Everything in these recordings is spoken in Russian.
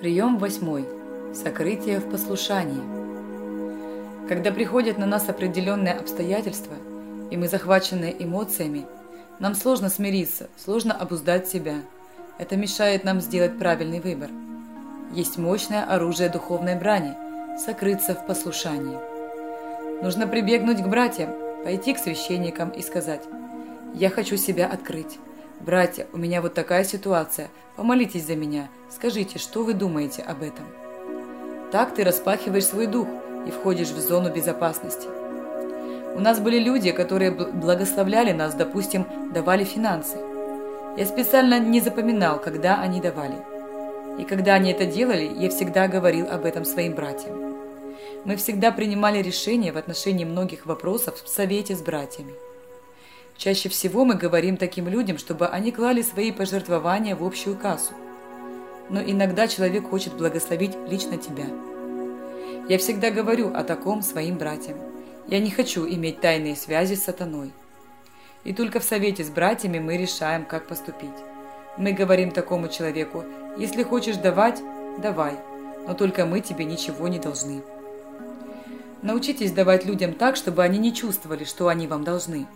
Прием восьмой. Сокрытие в послушании. Когда приходят на нас определенные обстоятельства, и мы захвачены эмоциями, нам сложно смириться, сложно обуздать себя. Это мешает нам сделать правильный выбор. Есть мощное оружие духовной брани – сокрыться в послушании. Нужно прибегнуть к братьям, пойти к священникам и сказать «Я хочу себя открыть. Братья, у меня вот такая ситуация, помолитесь за меня, скажите, что вы думаете об этом?» Так ты распахиваешь свой дух и входишь в зону безопасности. У нас были люди, которые благословляли нас, допустим, давали финансы. Я специально не запоминал, когда они давали. И когда они это делали, я всегда говорил об этом своим братьям. Мы всегда принимали решения в отношении многих вопросов в совете с братьями. Чаще всего мы говорим таким людям, чтобы они клали свои пожертвования в общую кассу. Но иногда человек хочет благословить лично тебя. Я всегда говорю о таком своим братьям. Я не хочу иметь тайные связи с сатаной. И только в совете с братьями мы решаем, как поступить. Мы говорим такому человеку, если хочешь давать, давай, но только мы тебе ничего не должны. Научитесь давать людям так, чтобы они не чувствовали, что они вам должны.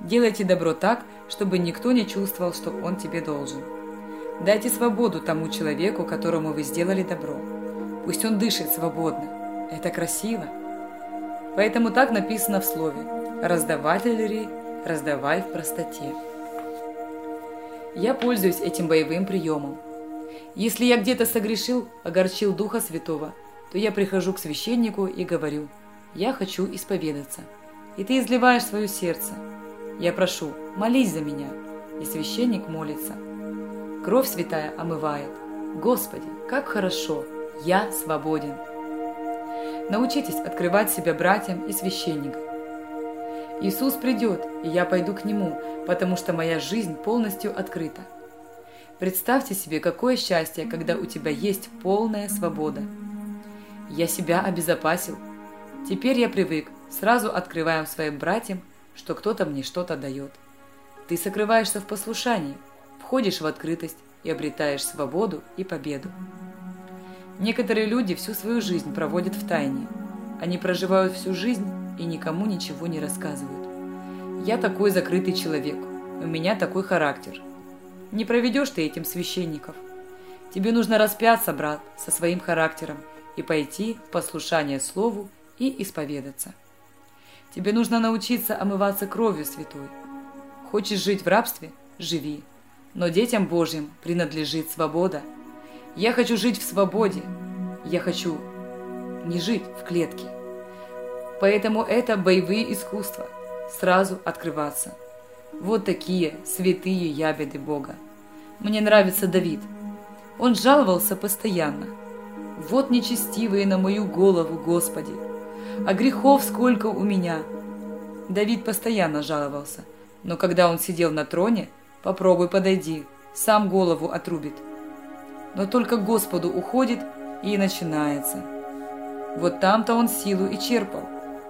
Делайте добро так, чтобы никто не чувствовал, что он тебе должен. Дайте свободу тому человеку, которому вы сделали добро. Пусть он дышит свободно. Это красиво. Поэтому так написано в слове «Раздаватель раздавай в простоте». Я пользуюсь этим боевым приемом. Если я где-то согрешил, огорчил Духа Святого, то я прихожу к священнику и говорю «Я хочу исповедаться». И ты изливаешь свое сердце – я прошу, молись за меня. И священник молится. Кровь святая омывает. Господи, как хорошо, я свободен. Научитесь открывать себя братьям и священникам. Иисус придет, и я пойду к Нему, потому что моя жизнь полностью открыта. Представьте себе, какое счастье, когда у тебя есть полная свобода. Я себя обезопасил. Теперь я привык сразу открываем своим братьям что кто-то мне что-то дает. Ты сокрываешься в послушании, входишь в открытость и обретаешь свободу и победу. Некоторые люди всю свою жизнь проводят в тайне. Они проживают всю жизнь и никому ничего не рассказывают. Я такой закрытый человек, у меня такой характер. Не проведешь ты этим священников. Тебе нужно распяться, брат, со своим характером и пойти в послушание Слову и исповедаться. Тебе нужно научиться омываться кровью святой. Хочешь жить в рабстве – живи. Но детям Божьим принадлежит свобода. Я хочу жить в свободе. Я хочу не жить в клетке. Поэтому это боевые искусства. Сразу открываться. Вот такие святые ябеды Бога. Мне нравится Давид. Он жаловался постоянно. Вот нечестивые на мою голову, Господи а грехов сколько у меня!» Давид постоянно жаловался, но когда он сидел на троне, попробуй подойди, сам голову отрубит. Но только Господу уходит и начинается. Вот там-то он силу и черпал,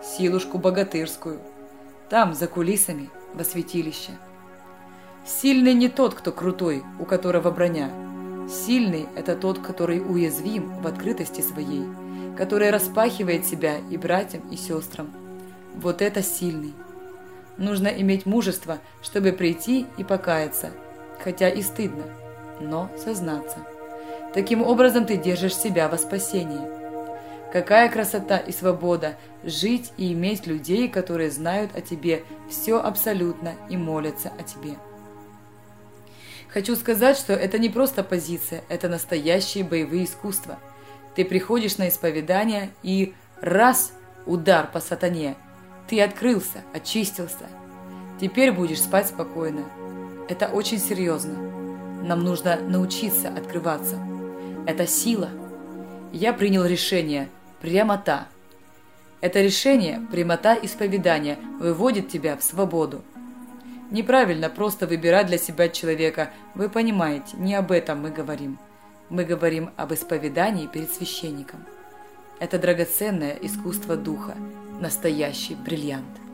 силушку богатырскую. Там, за кулисами, во святилище. Сильный не тот, кто крутой, у которого броня. Сильный – это тот, который уязвим в открытости своей – который распахивает себя и братьям, и сестрам. Вот это сильный. Нужно иметь мужество, чтобы прийти и покаяться, хотя и стыдно, но сознаться. Таким образом ты держишь себя во спасении. Какая красота и свобода жить и иметь людей, которые знают о тебе все абсолютно и молятся о тебе. Хочу сказать, что это не просто позиция, это настоящие боевые искусства – ты приходишь на исповедание и раз удар по сатане. Ты открылся, очистился. Теперь будешь спать спокойно. Это очень серьезно. Нам нужно научиться открываться. Это сила. Я принял решение прямота. Это решение, прямота исповедания, выводит тебя в свободу. Неправильно просто выбирать для себя человека. Вы понимаете, не об этом мы говорим. Мы говорим об исповедании перед священником. Это драгоценное искусство духа, настоящий бриллиант.